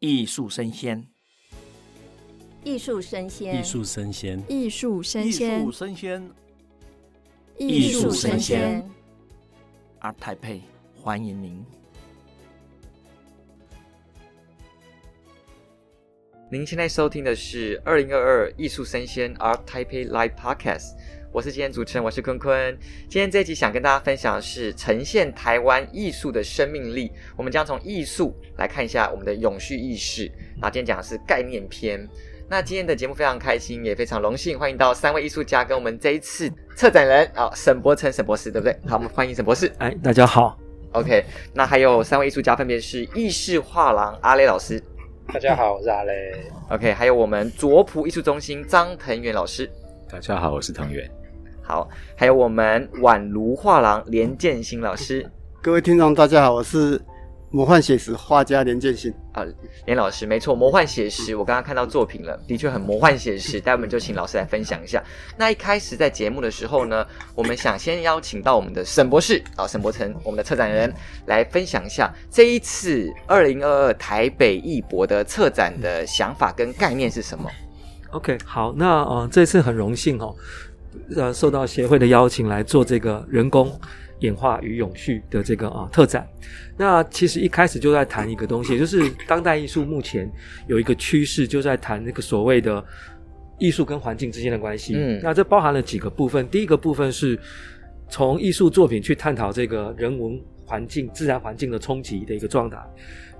艺术生鲜，艺术生鲜，艺术生鲜，艺术生鲜，艺术生鲜，艺术声鲜。ART TAIPEI，欢迎您。您现在收听的是二零二二艺术生鲜 ART TAIPEI Live Podcast。我是今天主持人，我是坤坤。今天这一集想跟大家分享的是呈现台湾艺术的生命力。我们将从艺术来看一下我们的永续意识。那今天讲的是概念篇。那今天的节目非常开心，也非常荣幸，欢迎到三位艺术家跟我们这一次策展人啊，沈伯成沈博士，对不对？好，我们欢迎沈博士。哎，大家好。OK，那还有三位艺术家，分别是意式画廊阿雷老师。大家好，我是阿雷。OK，还有我们卓普艺术中心张腾元老师。大家好，我是腾元。好，还有我们宛如画廊连建新老师。各位听众，大家好，我是魔幻写实画家连建新啊，连老师，没错，魔幻写实，我刚刚看到作品了，的确很魔幻写实。待会我们就请老师来分享一下。那一开始在节目的时候呢，我们想先邀请到我们的沈博士啊，沈博成，我们的策展人来分享一下这一次二零二二台北艺博的策展的想法跟概念是什么？OK，好，那呃，这次很荣幸哦。呃，受到协会的邀请来做这个人工演化与永续的这个啊特展。那其实一开始就在谈一个东西，就是当代艺术目前有一个趋势，就在谈那个所谓的艺术跟环境之间的关系。嗯，那这包含了几个部分。第一个部分是从艺术作品去探讨这个人文环境、自然环境的冲击的一个状态。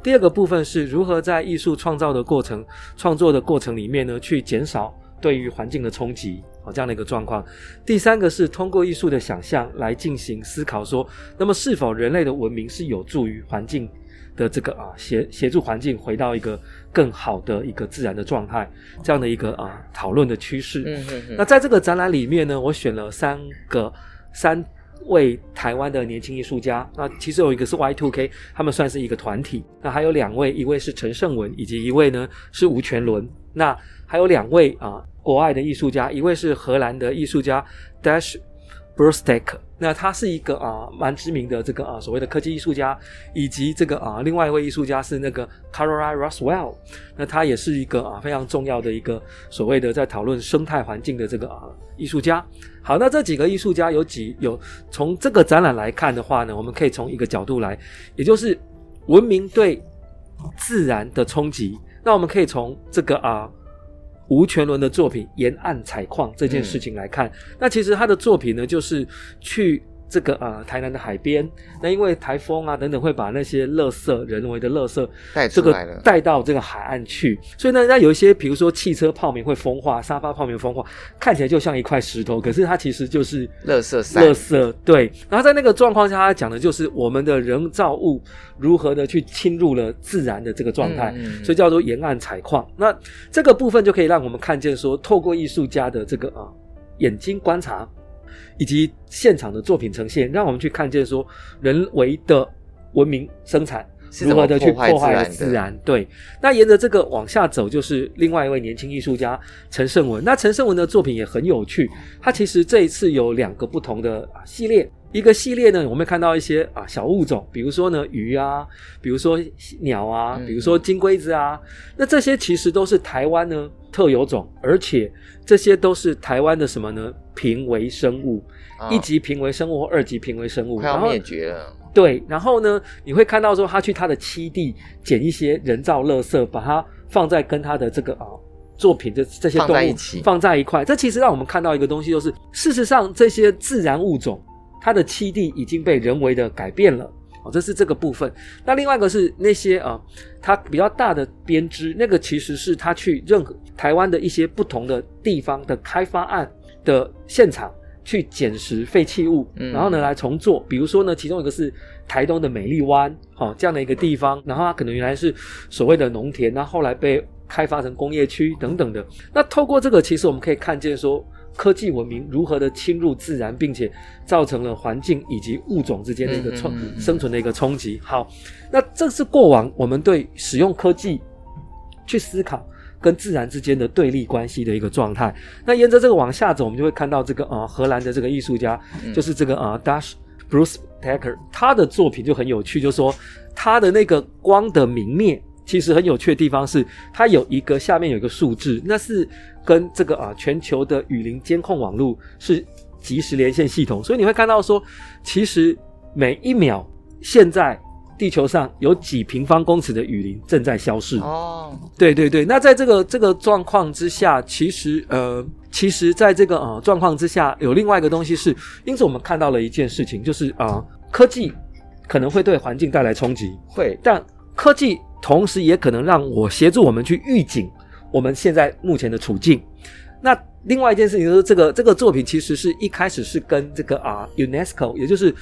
第二个部分是如何在艺术创造的过程、创作的过程里面呢，去减少对于环境的冲击。这样的一个状况。第三个是通过艺术的想象来进行思考，说，那么是否人类的文明是有助于环境的这个啊协协助环境回到一个更好的一个自然的状态？这样的一个啊讨论的趋势。嗯嗯嗯。那在这个展览里面呢，我选了三个三位台湾的年轻艺术家。那其实有一个是 Y2K，他们算是一个团体。那还有两位，一位是陈胜文，以及一位呢是吴全伦。那还有两位啊。国外的艺术家，一位是荷兰的艺术家 Dash Brustek，那他是一个啊蛮知名的这个啊所谓的科技艺术家，以及这个啊另外一位艺术家是那个 Caroline Roswell，那他也是一个啊非常重要的一个所谓的在讨论生态环境的这个啊艺术家。好，那这几个艺术家有几有从这个展览来看的话呢，我们可以从一个角度来，也就是文明对自然的冲击。那我们可以从这个啊。吴全伦的作品《沿岸采矿》这件事情来看，嗯、那其实他的作品呢，就是去。这个啊、呃，台南的海边，那因为台风啊等等，会把那些垃圾、人为的垃圾带出来了，这个带到这个海岸去。所以呢，那有一些，比如说汽车泡棉会风化，沙发泡棉风化，看起来就像一块石头，可是它其实就是垃圾。垃圾对。然后在那个状况下，他讲的就是我们的人造物如何的去侵入了自然的这个状态，嗯、所以叫做沿岸采矿。那这个部分就可以让我们看见说，透过艺术家的这个啊眼睛观察。以及现场的作品呈现，让我们去看见说人为的文明生产如何的去破坏了自然。对，那沿着这个往下走，就是另外一位年轻艺术家陈胜文。那陈胜文的作品也很有趣，他其实这一次有两个不同的系列。一个系列呢，我们看到一些啊小物种，比如说呢鱼啊，比如说鸟啊，比如说金龟子啊，那这些其实都是台湾呢特有种，而且这些都是台湾的什么呢？濒危生物，哦、一级濒危生物或二级濒危生物，快要灭绝了。对，然后呢，你会看到说他去他的栖地捡一些人造垃圾，把它放在跟他的这个啊作品的这些动物放在一起，放在一块。这其实让我们看到一个东西，就是事实上这些自然物种。它的栖地已经被人为的改变了，哦，这是这个部分。那另外一个是那些啊，它比较大的编织，那个其实是它去任何台湾的一些不同的地方的开发案的现场去捡拾废弃物，然后呢来重做。比如说呢，其中一个是台东的美丽湾，哦，这样的一个地方，然后它可能原来是所谓的农田，那后来被开发成工业区等等的。那透过这个，其实我们可以看见说。科技文明如何的侵入自然，并且造成了环境以及物种之间的一个冲生存的一个冲击。好，那这是过往我们对使用科技去思考跟自然之间的对立关系的一个状态。那沿着这个往下走，我们就会看到这个啊、呃，荷兰的这个艺术家，就是这个啊、呃、Dash Brustek，他的作品就很有趣，就是说他的那个光的明灭。其实很有趣的地方是，它有一个下面有一个数字，那是跟这个啊全球的雨林监控网络是即时连线系统，所以你会看到说，其实每一秒现在地球上有几平方公尺的雨林正在消逝。哦，对对对，那在这个这个状况之下，其实呃，其实在这个呃状况之下，有另外一个东西是，因此我们看到了一件事情，就是啊、呃，科技。可能会对环境带来冲击，会，但科技同时也可能让我协助我们去预警我们现在目前的处境。那另外一件事情就是，这个这个作品其实是一开始是跟这个啊 UNESCO，也就是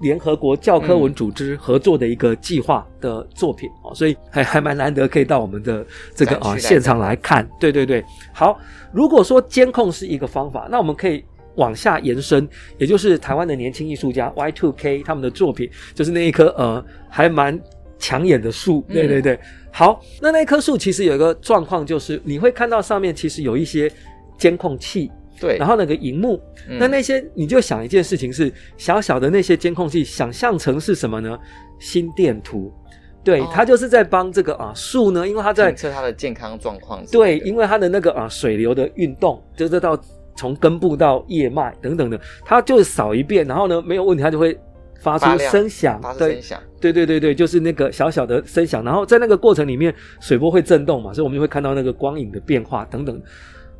联合国教科文组织合作的一个计划的作品啊，嗯，所以还还蛮难得可以到我们的这个啊现场来看。对对对，好，如果说监控是一个方法，那我们可以。往下延伸，也就是台湾的年轻艺术家 Y Two K 他们的作品，就是那一颗呃还蛮抢眼的树。对对对，嗯、好，那那棵树其实有一个状况，就是你会看到上面其实有一些监控器，对，然后那个荧幕，嗯、那那些你就想一件事情是小小的那些监控器，想象成是什么呢？心电图，对，它、哦、就是在帮这个啊树呢，因为它在测它的健康状况，对，因为它的那个啊水流的运动，就是到。从根部到叶脉等等的，它就扫一遍，然后呢没有问题，它就会发出声响，发出声响，对对对对，就是那个小小的声响，然后在那个过程里面，水波会震动嘛，所以我们就会看到那个光影的变化等等。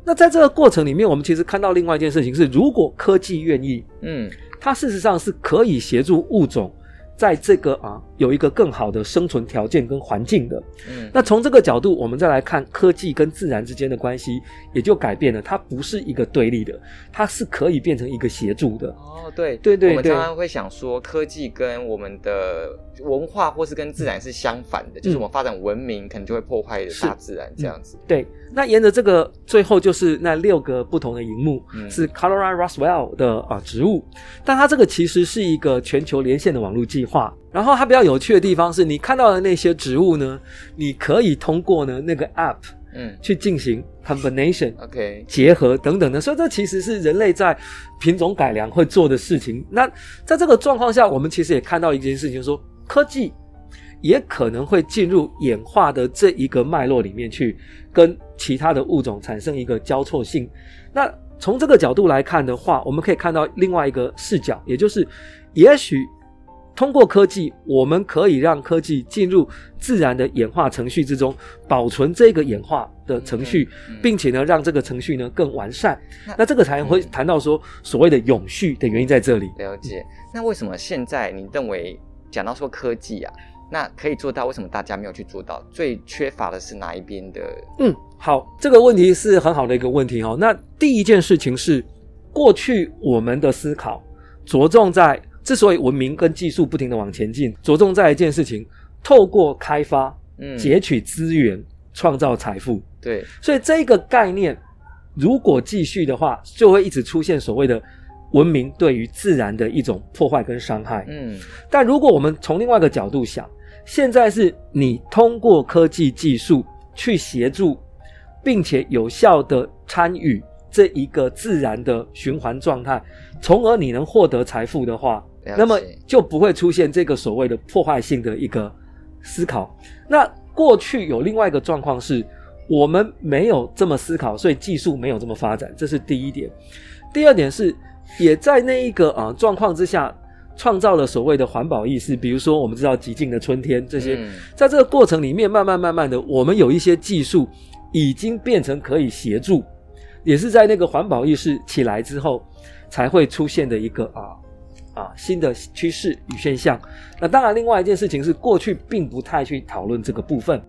那在这个过程里面，我们其实看到另外一件事情是，如果科技愿意，嗯，它事实上是可以协助物种。在这个啊，有一个更好的生存条件跟环境的。嗯，那从这个角度，我们再来看科技跟自然之间的关系，也就改变了。它不是一个对立的，它是可以变成一个协助的。哦，对对对对，我们常常会想说，科技跟我们的文化或是跟自然是相反的，嗯、就是我们发展文明可能就会破坏大自然这样子。嗯、对，那沿着这个最后就是那六个不同的荧幕，嗯、是 Colora Roswell 的啊植物，但它这个其实是一个全球连线的网络计划。然后它比较有趣的地方是，你看到的那些植物呢，你可以通过呢那个 app，嗯，去进行 combination，OK，结合等等的。所以这其实是人类在品种改良会做的事情。那在这个状况下，我们其实也看到一件事情，就是说科技也可能会进入演化的这一个脉络里面去，跟其他的物种产生一个交错性。那从这个角度来看的话，我们可以看到另外一个视角，也就是也许。通过科技，我们可以让科技进入自然的演化程序之中，保存这个演化的程序，并且呢，让这个程序呢更完善。那，那这个才会谈到说所谓的永续的原因在这里。了解。那为什么现在你认为讲到说科技啊，那可以做到，为什么大家没有去做到？最缺乏的是哪一边的？嗯，好，这个问题是很好的一个问题哦。那第一件事情是，过去我们的思考着重在。之所以文明跟技术不停的往前进，着重在一件事情：透过开发，嗯，截取资源，创造财富。对，所以这个概念如果继续的话，就会一直出现所谓的文明对于自然的一种破坏跟伤害。嗯，但如果我们从另外一个角度想，现在是你通过科技技术去协助，并且有效的参与这一个自然的循环状态，从而你能获得财富的话。那么就不会出现这个所谓的破坏性的一个思考。那过去有另外一个状况是，我们没有这么思考，所以技术没有这么发展，这是第一点。第二点是，也在那一个啊状况之下，创造了所谓的环保意识。比如说，我们知道极尽的春天这些，在这个过程里面，慢慢慢慢的，我们有一些技术已经变成可以协助，也是在那个环保意识起来之后才会出现的一个啊。啊，新的趋势与现象。那当然，另外一件事情是，过去并不太去讨论这个部分，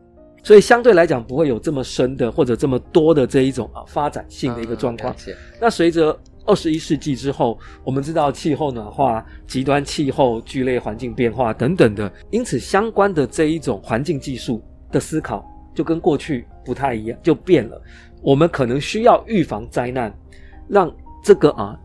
所以相对来讲不会有这么深的或者这么多的这一种啊发展性的一个状况。嗯、那随着二十一世纪之后，我们知道气候暖化、极端气候、剧烈环境变化等等的，因此相关的这一种环境技术的思考就跟过去不太一样，就变了。我们可能需要预防灾难，让这个啊。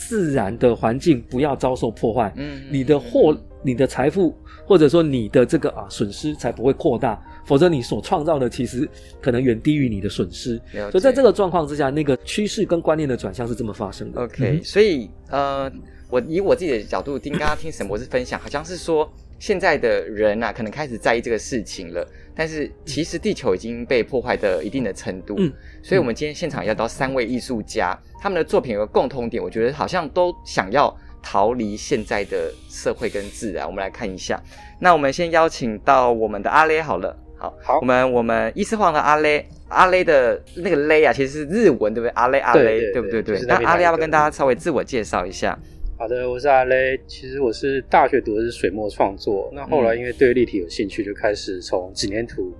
自然的环境不要遭受破坏，嗯，你的货、你的财富或者说你的这个啊损失才不会扩大，否则你所创造的其实可能远低于你的损失。所以在这个状况之下，那个趋势跟观念的转向是这么发生的。OK，、嗯、所以呃，我以我自己的角度听刚刚听沈博士分享，好像是说现在的人啊，可能开始在意这个事情了。但是其实地球已经被破坏的一定的程度，嗯，所以我们今天现场要到三位艺术家，他们的作品有个共通点，我觉得好像都想要逃离现在的社会跟自然。我们来看一下，那我们先邀请到我们的阿雷好了，好，好，我们我们伊斯晃的阿雷，阿雷的那个雷啊，其实是日文对不对？阿雷阿雷，对不对？对。那阿雷要不要跟大家稍微自我介绍一下？好的，我是阿雷。其实我是大学读的是水墨创作，那后来因为对立体有兴趣，就开始从纸黏土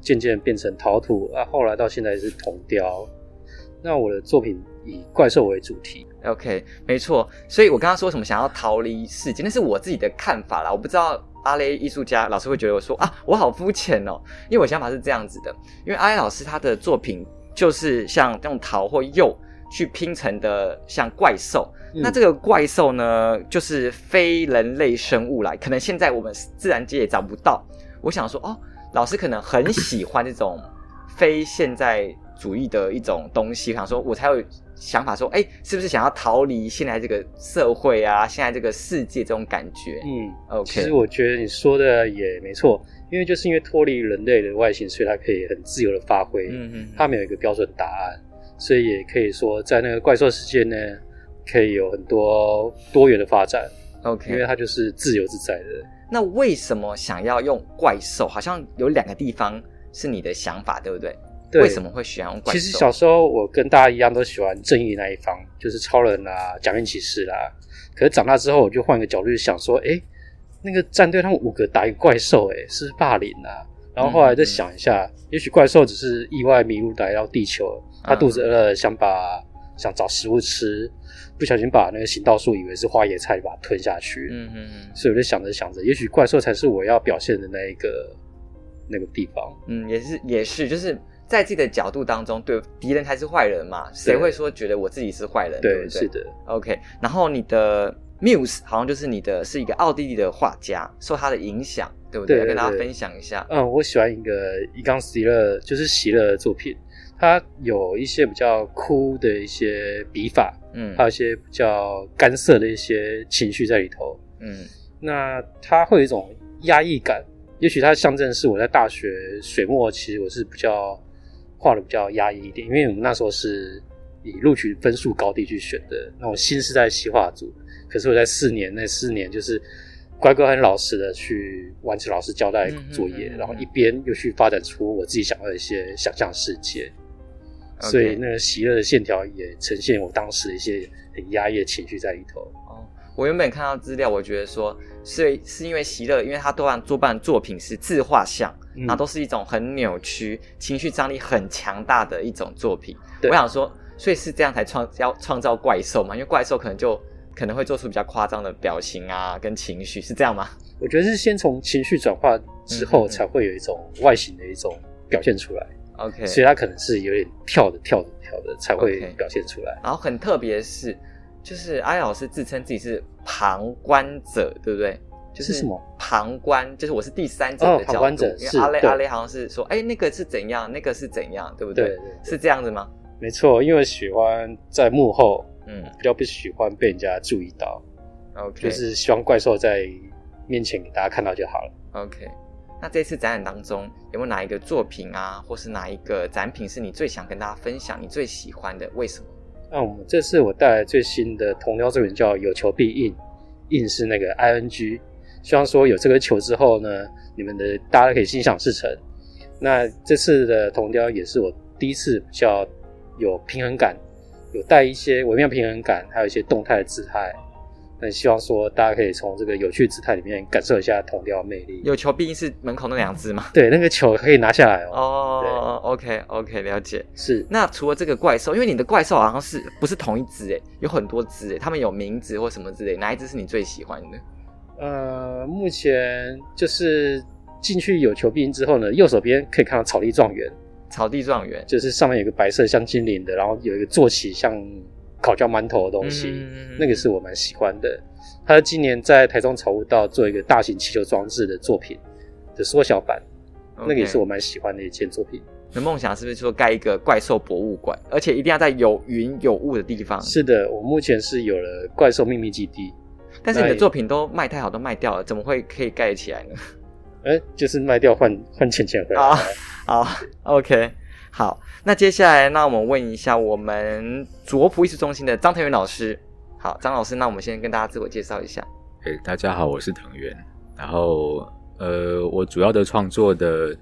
渐渐变成陶土，啊，后来到现在是铜雕。那我的作品以怪兽为主题。OK，没错。所以我刚刚说什么想要逃离世界，那是我自己的看法啦。我不知道阿雷艺术家老师会觉得我说啊，我好肤浅哦，因为我想法是这样子的，因为阿雷老师他的作品就是像用陶或釉去拼成的，像怪兽。那这个怪兽呢，就是非人类生物来，可能现在我们自然界也找不到。我想说，哦，老师可能很喜欢这种非现代主义的一种东西，想说我才有想法说，哎，是不是想要逃离现在这个社会啊，现在这个世界这种感觉？嗯，OK。其实我觉得你说的也没错，因为就是因为脱离人类的外形，所以它可以很自由的发挥。嗯嗯，它没有一个标准答案，所以也可以说在那个怪兽世界呢。可以有很多多元的发展，OK，因为它就是自由自在的。那为什么想要用怪兽？好像有两个地方是你的想法，对不对？对。为什么会喜欢用怪兽？其实小时候我跟大家一样，都喜欢正义那一方，就是超人啊、假面骑士啦。可是长大之后，我就换一个角度去想说，哎，那个战队他们五个打一个怪兽，哎，是霸凌啊。然后后来再想一下，嗯嗯，也许怪兽只是意外迷路来到地球，他肚子饿了，想把想找食物吃。不小心把那个行道树以为是花椰菜，把它吞下去。嗯嗯嗯。所以我就想着想着，也许怪兽才是我要表现的那一个那个地方。嗯，也是也是，就是在自己的角度当中，对敌人才是坏人嘛？谁会说觉得我自己是坏人？对，对对？是的。OK。然后你的 Muse 好像就是你的是一个奥地利的画家，受他的影响，对不对？对对对，要跟大家分享一下。嗯，我喜欢一个伊冈席勒，就是席勒的作品。他有一些比较枯的一些笔法，嗯，还有一些比较干涩的一些情绪在里头，嗯，那他会有一种压抑感。也许它象征是我在大学水墨，其实我是比较画的比较压抑一点，因为我们那时候是以录取分数高低去选的。那我心是在西画组，可是我在四年那四年就是乖乖很老实的去完成老师交代作业，嗯嗯嗯嗯，然后一边又去发展出我自己想要的一些想象世界。所以那个喜乐的线条也呈现我当时的一些很压抑的情绪在里头。哦，我原本看到资料，我觉得说是是因为喜乐，因为他多半多半作品是自画像，嗯，然后都是一种很扭曲、情绪张力很强大的一种作品。我想说，所以是这样才创要创造怪兽嘛？因为怪兽可能就可能会做出比较夸张的表情啊，跟情绪是这样吗？我觉得是先从情绪转化之后，才会有一种外形的一种表现出来。OK，所以它可能是有点跳的、跳的、跳的才会表现出来。Okay. 然后很特别的是，就是阿勒老师自称自己是旁观者，对不对？就是什么旁观？就是我是第三者的角度。哦、旁观者因为阿雷阿雷好像是说，哎，那个是怎样，那个是怎样，对不对？对，对，对，是这样子吗？没错，因为喜欢在幕后，嗯，比较不喜欢被人家注意到。OK，就是希望怪兽在面前给大家看到就好了。OK。那这次展览当中有没有哪一个作品啊，或是哪一个展品是你最想跟大家分享、你最喜欢的？为什么？那我们这次我带来最新的铜雕作品叫“有球必应”，应是那个 I N G，希望说有这个球之后呢，你们的大家可以心想事成。那这次的铜雕也是我第一次比较有平衡感，有带一些微妙平衡感，还有一些动态的姿态。那希望说大家可以从这个有趣姿态里面感受一下铜雕的魅力。有球毕竟是门口那两只嘛？对，那个球可以拿下来哦。哦，OK OK，了解。是。那除了这个怪兽，因为你的怪兽好像是不是同一只诶，有很多只诶，他们有名字或什么之类，哪一只是你最喜欢的？呃，目前就是进去有球必应之后呢，右手边可以看到草地状元。草地状元就是上面有个白色像精灵的，然后有一个坐骑像。烤焦馒头的东西，嗯，那个是我蛮喜欢的。他今年在台中草悟道做一个大型气球装置的作品的缩小版.那个也是我蛮喜欢的一件作品。你的梦想是不是说盖一个怪兽博物馆，而且一定要在有云有雾的地方？是的，我目前是有了怪兽秘密基地，但是你的作品都卖太好，都卖掉了，怎么会可以盖起来呢？哎、欸，就是卖掉换换钱钱回来。好，好，OK，好。那接下来，那我们问一下我们卓普艺术中心的张腾元老师。好，张老师，那我们先跟大家自我介绍一下。诶、欸，大家好，我是腾元。然后，呃，我主要的创作的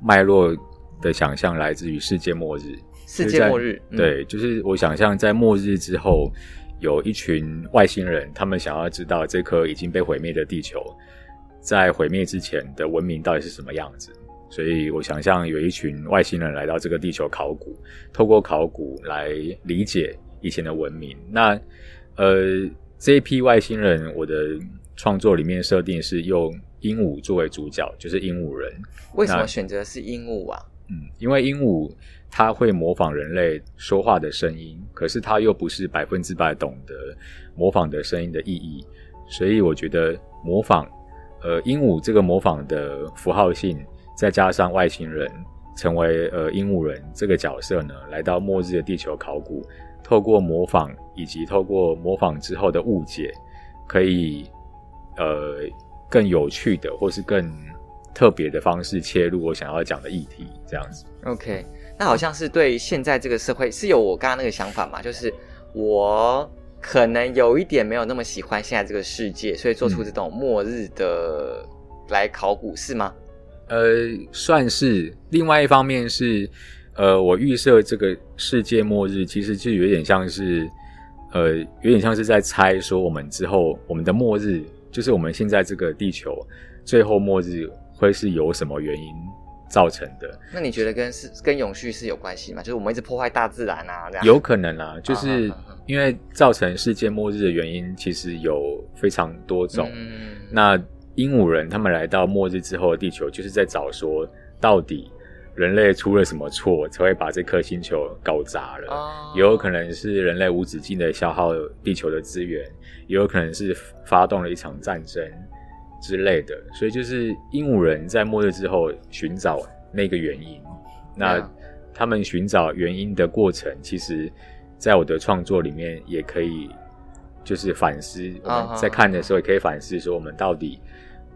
脉络的想象来自于世界末日。世界末日，嗯、对，就是我想象在末日之后，有一群外星人，他们想要知道这颗已经被毁灭的地球，在毁灭之前的文明到底是什么样子。所以我想象有一群外星人来到这个地球考古，透过考古来理解以前的文明。那，呃，这一批外星人，我的创作里面设定是用鹦鹉作为主角，就是鹦鹉人。为什么选择是鹦鹉啊？嗯，因为鹦鹉它会模仿人类说话的声音，可是它又不是百分之百懂得模仿的声音的意义，所以我觉得模仿，呃，鹦鹉这个模仿的符号性，再加上外星人成为呃鹦鹉人这个角色呢，来到末日的地球考古，透过模仿以及透过模仿之后的误解，可以呃更有趣的或是更。特别的方式切入我想要讲的议题，这样子。OK，那好像是对现在这个社会是有我刚刚那个想法嘛？就是我可能有一点没有那么喜欢现在这个世界，所以做出这种末日的来考古，嗯、是吗？呃，算是。另外一方面是，呃，我预设这个世界末日其实就有点像是，呃，有点像是在猜说我们之后我们的末日，就是我们现在这个地球最后末日。会是由什么原因造成的？那你觉得跟是跟永续是有关系吗？就是我们一直破坏大自然啊，这样有可能啊。就是因为造成世界末日的原因，其实有非常多种。嗯、那鹦鹉人他们来到末日之后的地球，就是在找说，到底人类出了什么错，才会把这颗星球搞砸了？哦、也有可能是人类无止境的消耗地球的资源，也有可能是发动了一场战争。之类的，所以就是鹦鹉人在末日之后寻找那个原因。那他们寻找原因的过程，其实，在我的创作里面也可以，就是反思。我们在看的时候也可以反思，说我们到底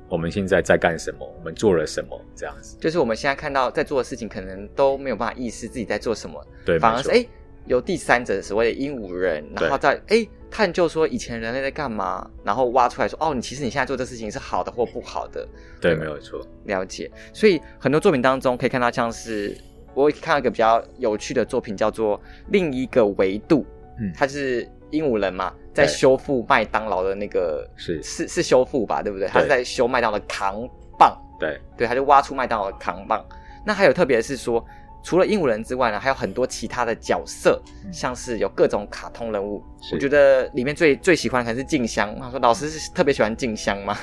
我们现在在干什么？我们做了什么？这样子，就是我们现在看到在做的事情，可能都没有办法意识自己在做什么。对，反而是哎。有第三者所谓的鹦鹉人，然后再哎探究说以前人类在干嘛，然后挖出来说哦，你其实你现在做这事情是好的或不好的。对，没有错。了解。所以很多作品当中可以看到，像是我看到一个比较有趣的作品，叫做《另一个维度》。嗯，它是鹦鹉人嘛，在修复麦当劳的那个是是是修复吧，对不对？他是在修麦当劳的扛棒。对对，他就挖出麦当劳的扛棒。那还有特别是说。除了鹦鹉人之外呢，还有很多其他的角色，像是有各种卡通人物。我觉得里面最最喜欢的可能是静香。他说：“老师是特别喜欢静香吗？”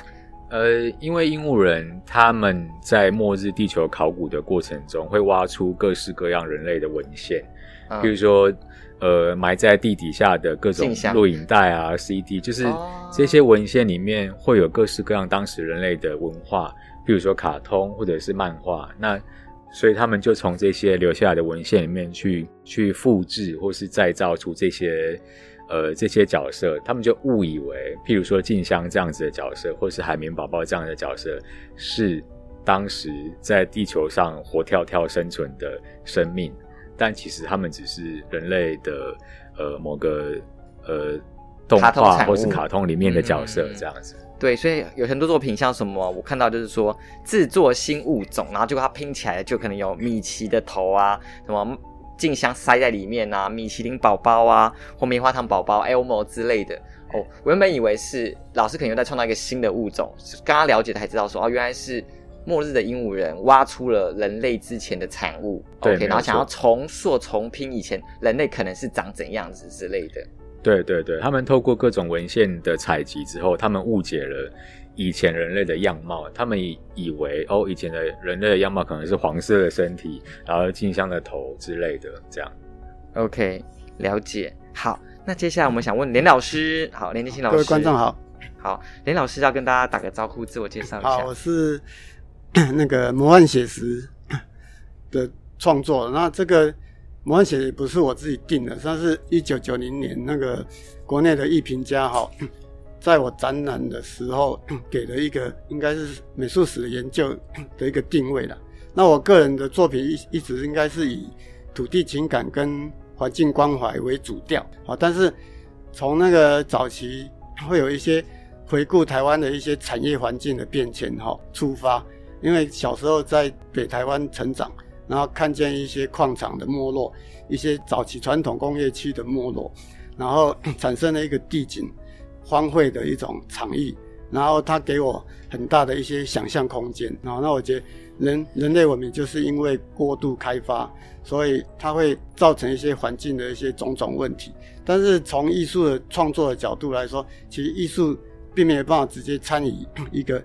呃，因为鹦鹉人他们在末日地球考古的过程中，会挖出各式各样人类的文献，嗯、比如说呃埋在地底下的各种录影带啊、CD，就是这些文献里面会有各式各样当时人类的文化，比如说卡通或者是漫画。那所以他们就从这些留下来的文献里面去去复制或是再造出这些呃这些角色，他们就误以为，譬如说静香这样子的角色，或是海绵宝宝这样的角色，是当时在地球上活跳跳生存的生命，但其实他们只是人类的呃某个呃动画或是卡通里面的角色这样子。对，所以有很多作品，像什么我看到就是说制作新物种，然后结果它拼起来就可能有米奇的头啊，什么静香塞在里面啊，米其林宝宝啊，或棉花糖宝宝 Elmo 之类的。哦，我原本以为是老师可能又在创造一个新的物种，刚刚了解的才知道说哦，原来是末日的鹦鹉人挖出了人类之前的产物，OK，然后想要重塑、重拼以前人类可能是长怎样子之类的。对对对，他们透过各种文献的采集之后，他们误解了以前人类的样貌。他们以以为哦，以前的人类的样貌可能是黄色的身体，然后镜像的头之类的，这样。OK，了解。好，那接下来我们想问连老师。好，连建新老师。各位观众好。好，连老师要跟大家打个招呼，自我介绍一下。好，我是那个魔幻写实的创作。那这个。魔幻写实不是我自己定的，算是一九九零年那个国内的艺评家哈，在我展览的时候给了一个应该是美术史的研究的一个定位了。那我个人的作品一一直应该是以土地情感跟环境关怀为主调啊，但是从那个早期会有一些回顾台湾的一些产业环境的变迁哈出发，因为小时候在北台湾成长，然后看见一些矿场的没落，一些早期传统工业区的没落，然后产生了一个地景荒废的一种场域，然后它给我很大的一些想象空间，然后那我觉得。人人类文明就是因为过度开发，所以它会造成一些环境的一些种种问题。但是从艺术的创作的角度来说，其实艺术并没有办法直接参与一个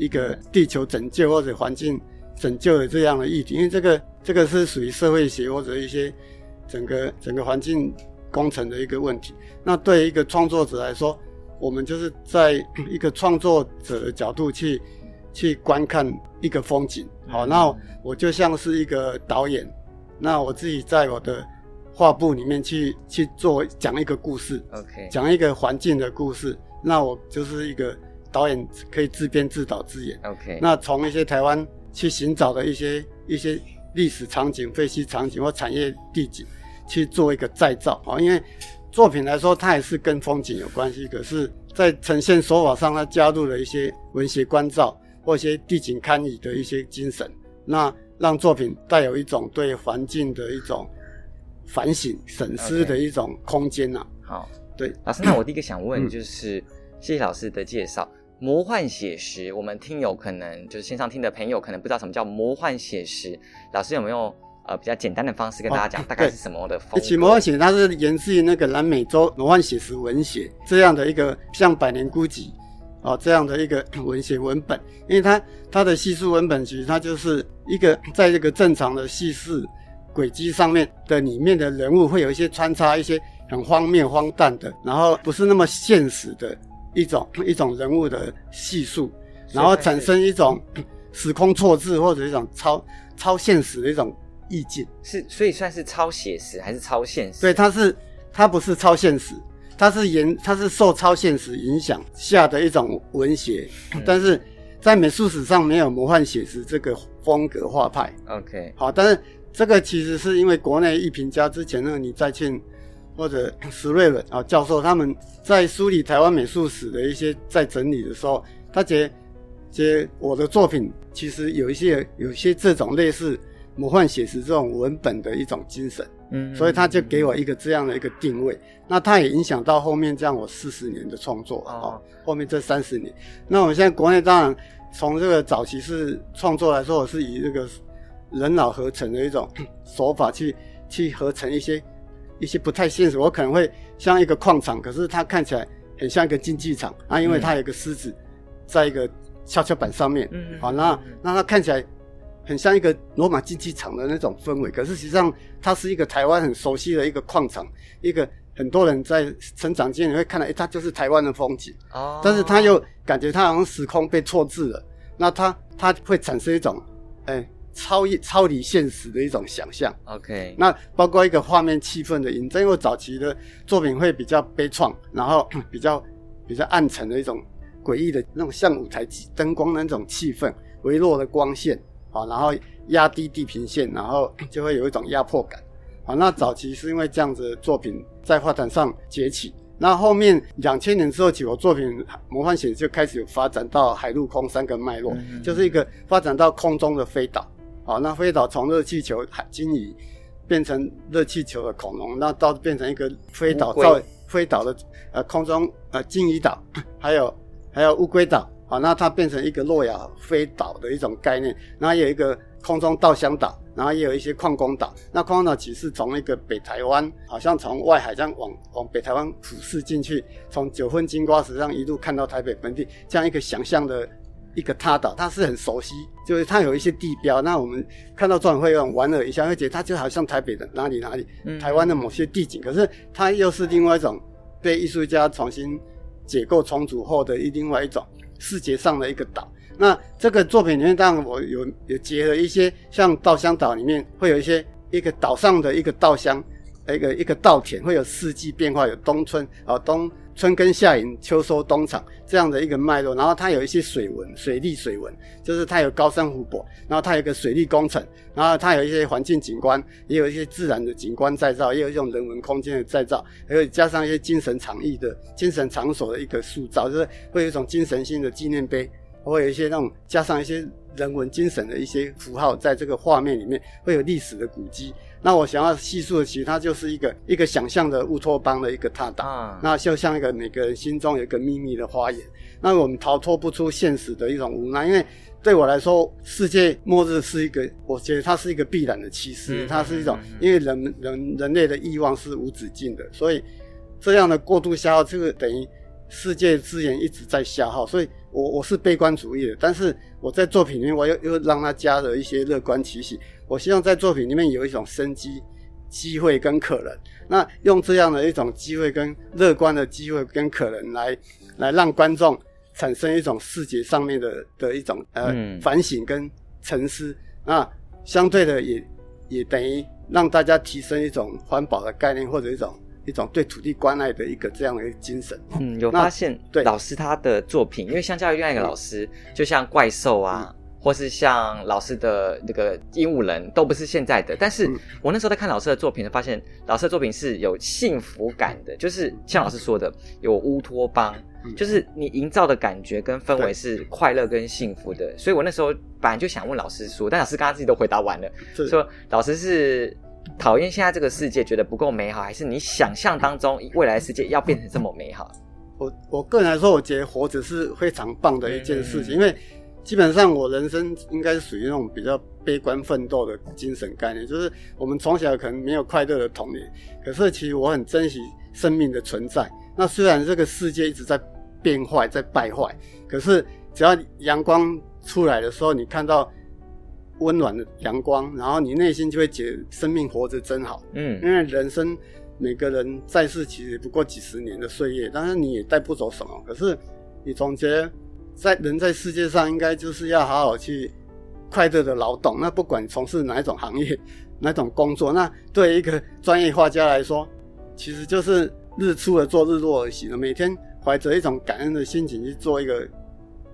一个地球拯救或者环境拯救的这样的议题，因为这个这个是属于社会学或者一些整个整个环境工程的一个问题。那对于一个创作者来说，我们就是在 一个创作者的角度去。去观看一个风景，好，那我就像是一个导演，那我自己在我的画布里面去去做讲一个故事，OK，讲一个环境的故事，那我就是一个导演，可以自编自导自演，OK，那从一些台湾去寻找的一些一些历史场景、废墟场景或产业地景去做一个再造，啊，因为作品来说，它也是跟风景有关系，可是，在呈现手法上，它加入了一些文学关照。或一些地景堪舆的一些精神，那让作品带有一种对环境的一种反省、审思的一种空间呐、啊。好，对，老师，那我第一个想问就是，嗯、谢谢老师的介绍。魔幻写实，我们听友可能就是线上听的朋友可能不知道什么叫魔幻写实，老师有没有呃比较简单的方式跟大家讲，大概是什么的风格？其实魔幻写实它是源自于那个南美洲魔幻写实文学这样的一个像百年孤寂。哦，这样的一个文学文本，因为它它的叙述文本其实它就是一个在这个正常的叙事轨迹上面的里面的人物会有一些穿插一些很荒谬荒诞的，然后不是那么现实的一种一种人物的叙述，然后产生一种 时空错置或者一种超超现实的一种意境。是，所以算是超写实还是超现实？对，它是它不是超现实。它是沿，它是受超现实影响下的一种文学，嗯、但是在美术史上没有魔幻写实这个风格画派。OK，好，但是这个其实是因为国内艺评家之前那个李在庆或者石瑞文啊教授他们在梳理台湾美术史的一些在整理的时候，他觉得，觉得我的作品其实有一些有一些这种类似魔幻写实这种文本的一种精神。嗯，所以他就给我一个这样的一个定位，那他也影响到后面这样我四十年的创作啊、哦，后面这三十年。那我们现在国内当然从这个早期是创作来说，我是以这个人脑合成的一种 手法去去合成一些一些不太现实。我可能会像一个矿场，可是它看起来很像一个竞技场啊，因为它有个狮子在一个跷跷板上面，嗯，好，那那它看起来。很像一个罗马竞技场的那种氛围，可是实际上它是一个台湾很熟悉的一个矿场，一个很多人在成长间你会看到，诶、欸，它就是台湾的风景。哦。但是它又感觉它好像时空被错置了，那它它会产生一种，诶、欸，超越超离现实的一种想象。OK。那包括一个画面气氛的营造，因为早期的作品会比较悲怆，然后 比较比较暗沉的一种诡异的那种像舞台灯光的那种气氛，微弱的光线。啊，然后压低地平线，然后 就会有一种压迫感。好，那早期是因为这样子的作品在画坛上崛起，那后面两千年之后起，我作品魔幻写实就开始有发展到海陆空三个脉络，嗯嗯嗯，就是一个发展到空中的飞岛。好，那飞岛从热气球海鲸鱼变成热气球的恐龙，那到变成一个飞岛造飞岛的呃空中呃鲸鱼岛，还有还有乌龟岛。好，那它变成一个诺亚飞岛的一种概念，然后也有一个空中稻香岛，然后也有一些矿工岛。那矿工岛其实从那个北台湾，好像从外海这样往往北台湾俯视进去，从九份金瓜石上一路看到台北本地，这样一个想象的一个他岛，他是很熟悉，就是他有一些地标。那我们看到状元会有种莞尔一下，会觉得它就好像台北的哪里哪里，台湾的某些地景。可是它又是另外一种被艺术家重新解构重组后的一另外一种。视觉上的一个岛，那这个作品里面，当然我有有结合一些像稻香岛里面会有一些一个岛上的一个稻香，一个一个稻田会有四季变化，有冬春啊冬春耕夏耘秋收冬藏这样的一个脉络，然后它有一些水文、水利水文，就是它有高山湖泊，然后它有一个水利工程，然后它有一些环境景观，也有一些自然的景观再造，也有一种人文空间的再造，还有加上一些精神场域的精神场所的一个塑造，就是会有一种精神性的纪念碑，会有一些那种加上一些人文精神的一些符号，在这个画面里面会有历史的古迹。那我想要细述的，其实它就是一个一个想象的乌托邦的一个踏档，啊、那就像一个每个人心中有一个秘密的花园。那我们逃脱不出现实的一种无奈，因为对我来说，世界末日是一个，我觉得它是一个必然的趋势，它是一种，因为人人人类的欲望是无止境的，所以这样的过度消耗，这个等于世界资源一直在消耗，所以我我是悲观主义的，但是我在作品里面，我又又让它加了一些乐观气息。我希望在作品里面有一种生机、机会跟可能。那用这样的一种机会跟乐观的机会跟可能来，来让观众产生一种视觉上面的的一种呃、嗯、反省跟沉思。那相对的也也等于让大家提升一种环保的概念，或者一种一种对土地关爱的一个这样的一个精神。嗯，有发现对老师他的作品，因为相较于另外一个老师，嗯、就像怪兽啊。嗯或是像老师的那个鹦鹉人都不是现在的，但是我那时候在看老师的作品，发现老师的作品是有幸福感的，就是像老师说的有乌托邦，就是你营造的感觉跟氛围是快乐跟幸福的。所以我那时候本来就想问老师说，但老师刚刚自己都回答完了，说老师是讨厌现在这个世界觉得不够美好，还是你想象当中未来的世界要变成这么美好？我我个人来说，我觉得活着是非常棒的一件事情，因为。基本上，我人生应该是属于那种比较悲观奋斗的精神概念，就是我们从小可能没有快乐的童年，可是其实我很珍惜生命的存在。那虽然这个世界一直在变坏，在败坏，可是只要阳光出来的时候，你看到温暖的阳光，然后你内心就会觉得生命活着真好。嗯，因为人生每个人在世其实不过几十年的岁月，但是你也带不走什么。可是你总觉得。在人在世界上，应该就是要好好去快乐的劳动。那不管从事哪一种行业、哪种工作，那对一个专业画家来说，其实就是日出而作，日落而息的。每天怀着一种感恩的心情去做一个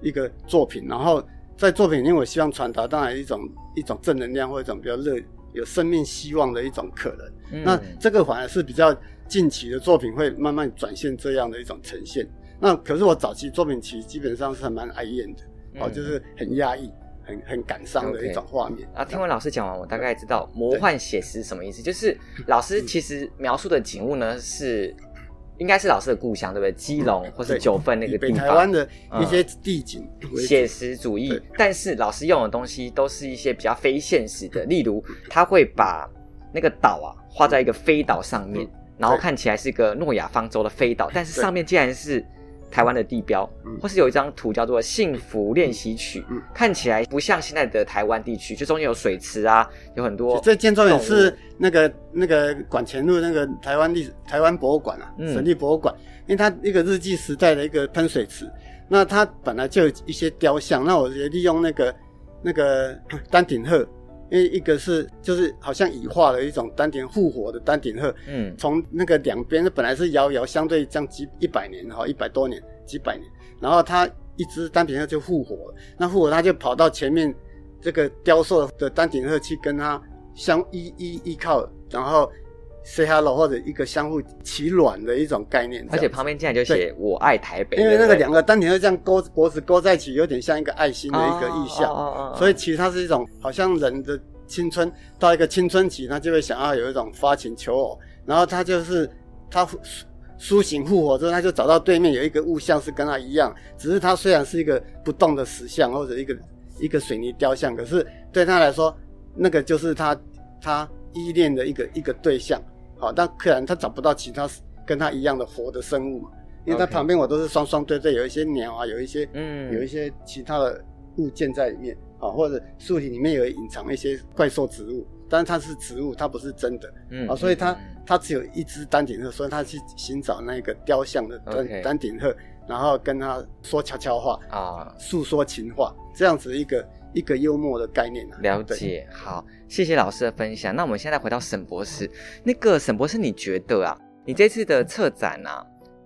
一个作品，然后在作品里面，我希望传达当然一种一种正能量，或者一种比较热、有生命希望的一种可能。嗯、那这个反而是比较近期的作品会慢慢转现这样的一种呈现。那可是我早期作品其实基本上是还蛮哀怨的，嗯、哦，就是很压抑、很很感伤的一种画面。Okay. 啊，听完老师讲完，我大概知道魔幻写实什么意思。就是老师其实描述的景物呢，是应该是老师的故乡，对不对？基隆或是九份那个地方，台湾的一些地景，写、嗯、实主义。但是老师用的东西都是一些比较非现实的，例如他会把那个岛啊画在一个飞岛上面，然后看起来是一个诺亚方舟的飞岛，但是上面竟然是。台湾的地标，或是有一张图叫做《幸福练习曲》，看起来不像现在的台湾地区，就中间有水池啊，有很多。这建筑也是那个那个馆前路那个台湾历台湾博物馆啊，省立博物馆，因为它一个日记时代的一个喷水池，那它本来就有一些雕像，那我也利用那个那个丹顶鹤。因为一个是就是好像已化的一种丹顶复活的丹顶鹤，嗯，从那个两边本来是遥遥相对这样几一百年哈，一百多年几百年，然后它一只丹顶鹤就复活了，那复活它就跑到前面这个雕塑的丹顶鹤去跟它相依依依靠，然后。Say hello 或者一个相互取暖的一种概念，而且旁边竟然就写“我爱台北”，因为那个两个丹田就这样勾脖子勾在一起，有点像一个爱心的一个意象，哦哦哦、所以其实它是一种好像人的青春到一个青春期，他就会想要有一种发情求偶，然后他就是他苏醒复活之后，他就找到对面有一个物象是跟他一样，只是他虽然是一个不动的石像或者一个一个水泥雕像，可是对他来说，那个就是他他依恋的一个一个对象。好，但可能他找不到其他跟他一样的活的生物嘛，因为他旁边我都是双双对对，有一些鸟啊，有一些嗯，有一些其他的物件在里面，啊，或者树体里面有隐藏一些怪兽植物，但是它是植物，它不是真的，嗯，啊，所以它它只有一只丹顶鹤，所以它去寻找那个雕像的丹丹顶鹤，然后跟它说悄悄话啊，诉说情话，这样子一个。一个幽默的概念啊，了解。好，谢谢老师的分享。那我们现在回到沈博士，那个沈博士，你觉得啊，你这次的策展啊，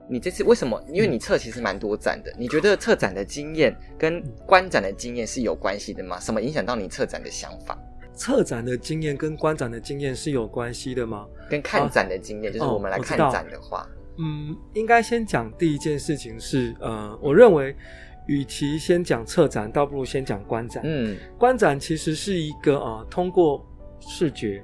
你这次为什么？因为你策其实蛮多展的，你觉得策展的经验跟观展的经验是有关系的吗？什么影响到你策展的想法？策展的经验跟观展的经验是有关系的吗？跟看展的经验，啊、就是我们来看展的话，嗯，应该先讲第一件事情是，呃，我认为，与其先讲策展，倒不如先讲观展。嗯，观展其实是一个啊、呃，通过视觉。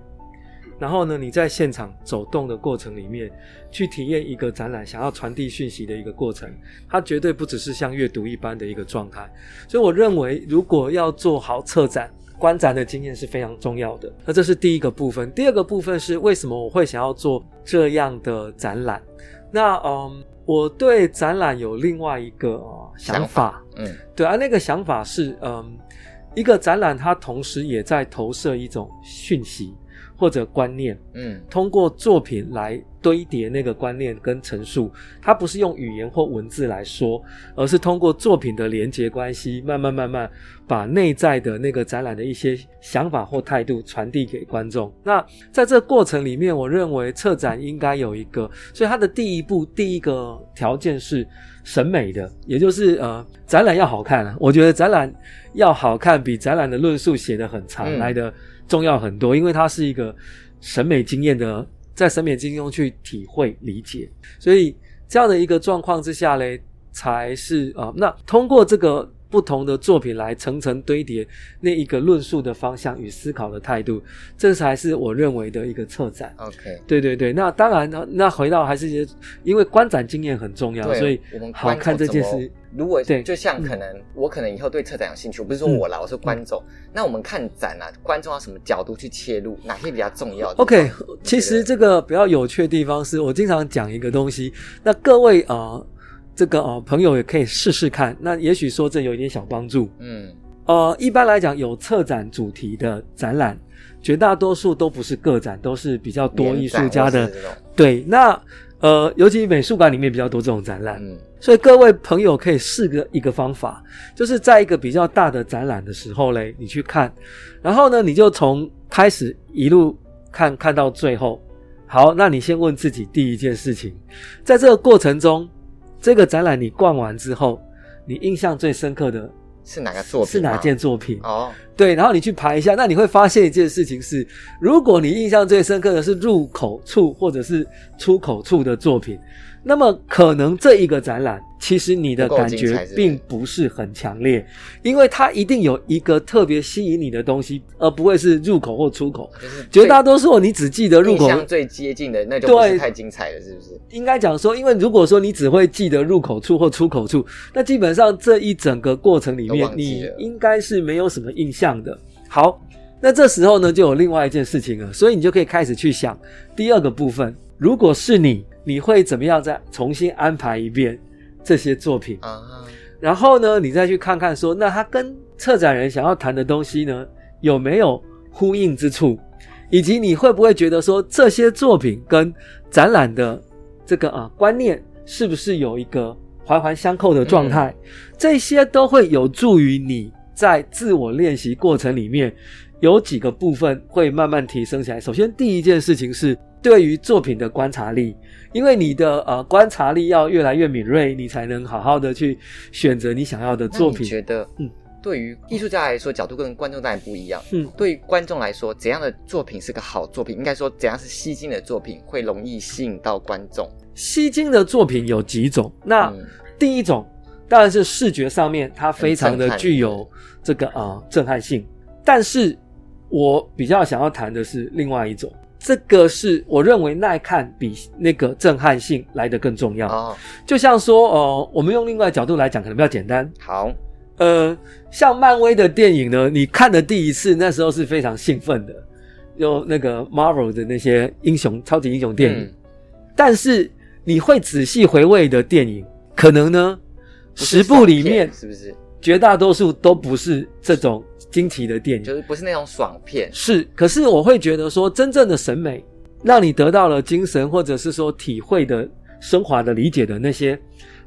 然后呢，你在现场走动的过程里面，去体验一个展览想要传递讯息的一个过程，它绝对不只是像阅读一般的一个状态。所以我认为，如果要做好策展，观展的经验是非常重要的。那这是第一个部分。第二个部分是为什么我会想要做这样的展览？那嗯，我对展览有另外一个、呃、想法。想法嗯，对啊，那个想法是嗯，一个展览它同时也在投射一种讯息。或者观念，嗯，通过作品来堆叠那个观念跟陈述，它不是用语言或文字来说，而是通过作品的连结关系，慢慢慢慢把内在的那个展览的一些想法或态度传递给观众。那在这过程里面，我认为策展应该有一个，所以它的第一步，第一个条件是审美的，也就是呃，展览要好看。我觉得展览要好看，比展览的论述写得很长来的。重要很多，因为它是一个审美经验的，在审美经验中去体会理解，所以这样的一个状况之下嘞，才是啊、呃，那通过这个。不同的作品来层层堆叠那一个论述的方向与思考的态度，这才是我认为的一个策展。OK，对对对。那当然，那那回到还是因为观展经验很重要，所以我们好看这件事。如果对，就像可能我可能以后对策展有兴趣，我不是说我啦，我是观众。那我们看展啊，观众要什么角度去切入？哪些比较重要？OK，其实这个比较有趣的地方是我经常讲一个东西，那各位啊。这个哦，朋友也可以试试看，那也许说这有一点小帮助。嗯，呃，一般来讲，有策展主题的展览，绝大多数都不是个展，都是比较多艺术家的。对，那呃，尤其美术馆里面比较多这种展览。嗯，所以各位朋友可以试个一个方法，就是在一个比较大的展览的时候嘞，你去看，然后呢，你就从开始一路看看到最后。好，那你先问自己第一件事情，在这个过程中。这个展览你逛完之后，你印象最深刻的是哪个作品？是哪件作品？哦，对，然后你去排一下，那你会发现一件事情是，如果你印象最深刻的是入口处或者是出口处的作品。那么可能这一个展览，其实你的感觉并不是很强烈，因为它一定有一个特别吸引你的东西，而不会是入口或出口。绝大多数你只记得入口，最接近的那就不是太精彩了，是不是？应该讲说，因为如果说你只会记得入口处或出口处，那基本上这一整个过程里面，你应该是没有什么印象的。好，那这时候呢，就有另外一件事情了，所以你就可以开始去想第二个部分，如果是你。你会怎么样再重新安排一遍这些作品？Uh huh. 然后呢，你再去看看说，那他跟策展人想要谈的东西呢，有没有呼应之处？以及你会不会觉得说，这些作品跟展览的这个啊观念是不是有一个环环相扣的状态？嗯、这些都会有助于你在自我练习过程里面有几个部分会慢慢提升起来。首先，第一件事情是对于作品的观察力。因为你的呃观察力要越来越敏锐，你才能好好的去选择你想要的作品。你觉得，嗯，对于艺术家来说，角度跟观众当然不一样。嗯，对于观众来说，怎样的作品是个好作品？应该说，怎样是吸睛的作品会容易吸引到观众？吸睛的作品有几种？那、嗯、第一种当然是视觉上面它非常的具有这个啊、呃、震撼性，但是我比较想要谈的是另外一种。这个是我认为耐看比那个震撼性来得更重要。哦，就像说，呃，我们用另外角度来讲，可能比较简单。好，呃，像漫威的电影呢，你看的第一次那时候是非常兴奋的，有那个 Marvel 的那些英雄、超级英雄电影。嗯，但是你会仔细回味的电影，可能呢，十部里面是不是绝大多数都不是这种。惊奇的电影就是不是那种爽片，是。可是我会觉得说，真正的审美让你得到了精神，或者是说体会的升华的理解的那些，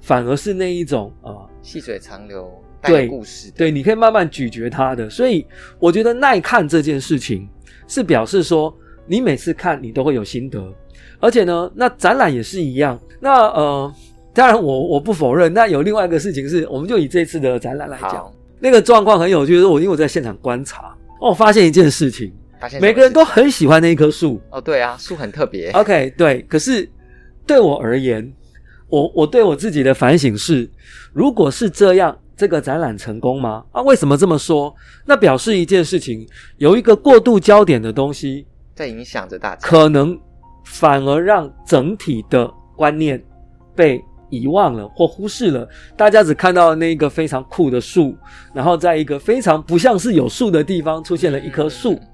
反而是那一种啊，细、呃、水长流带故事对。对，你可以慢慢咀嚼它的。所以我觉得耐看这件事情是表示说，你每次看你都会有心得，而且呢，那展览也是一样。那呃。当然我我不否认。那有另外一个事情是，我们就以这次的展览来讲，那个状况很有趣，就是我因为我在现场观察，哦，我发现一件事情，发现每个人都很喜欢那一棵树。哦，对啊，树很特别。OK，对。可是对我而言，我我对我自己的反省是，如果是这样，这个展览成功吗？啊，为什么这么说？那表示一件事情，有一个过度焦点的东西在影响着大家，可能反而让整体的观念被遗忘了或忽视了。大家只看到那一个非常酷的树，然后在一个非常不像是有树的地方出现了一棵树。嗯、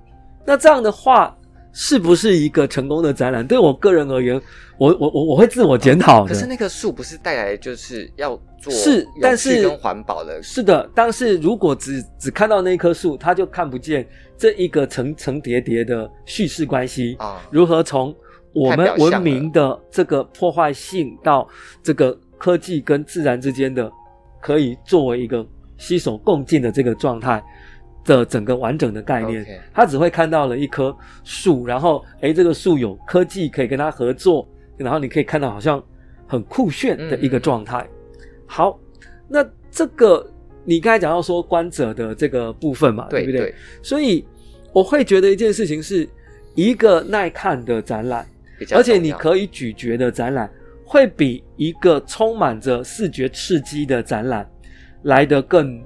那这样的话，是不是一个成功的展览？对我个人而言，我我我我会自我检讨的。可是那棵树不是带来就是要做是，但是跟环保的，是的。但是如果只只看到那棵树，他就看不见这一个层层叠叠的叙事关系啊，如何从我们文明的这个破坏性到这个科技跟自然之间的可以作为一个携手共进的这个状态。的整个完整的概念，Okay. 他只会看到了一棵树，然后诶，这个树有科技可以跟他合作，然后你可以看到好像很酷炫的一个状态。嗯、好，那这个你刚才讲到说观者的这个部分嘛，对，不？对，所以我会觉得一件事情是一个耐看的展览，而且你可以咀嚼的展览，会比一个充满着视觉刺激的展览来得更。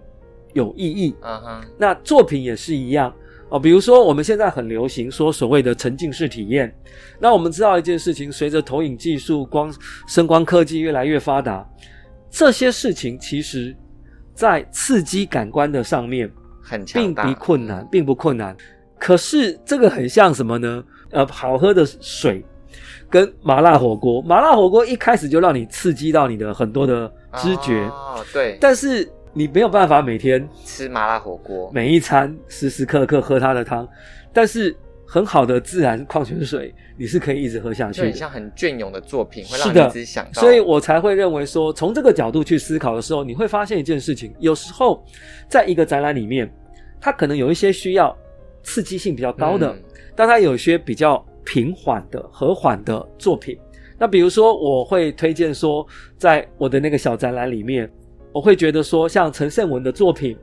有意义，嗯哼，那作品也是一样哦。比如说，我们现在很流行说所谓的沉浸式体验。那我们知道一件事情，随着投影技术、光声光科技越来越发达，这些事情其实，在刺激感官的上面，很强大，并不困难，并不困难。可是这个很像什么呢？呃，好喝的水跟麻辣火锅，麻辣火锅一开始就让你刺激到你的很多的知觉，哦，对，但是。你没有办法每天吃麻辣火锅，每一餐时时刻刻喝它的汤，但是很好的自然矿泉水，你是可以一直喝下去的。很像很隽永的作品，会让你一直想到。所以我才会认为说，从这个角度去思考的时候，你会发现一件事情：有时候在一个展览里面，它可能有一些需要刺激性比较高的，嗯、但它有一些比较平缓的、和缓的作品。那比如说，我会推荐说，在我的那个小展览里面。我会觉得说，像陈胜文的作品，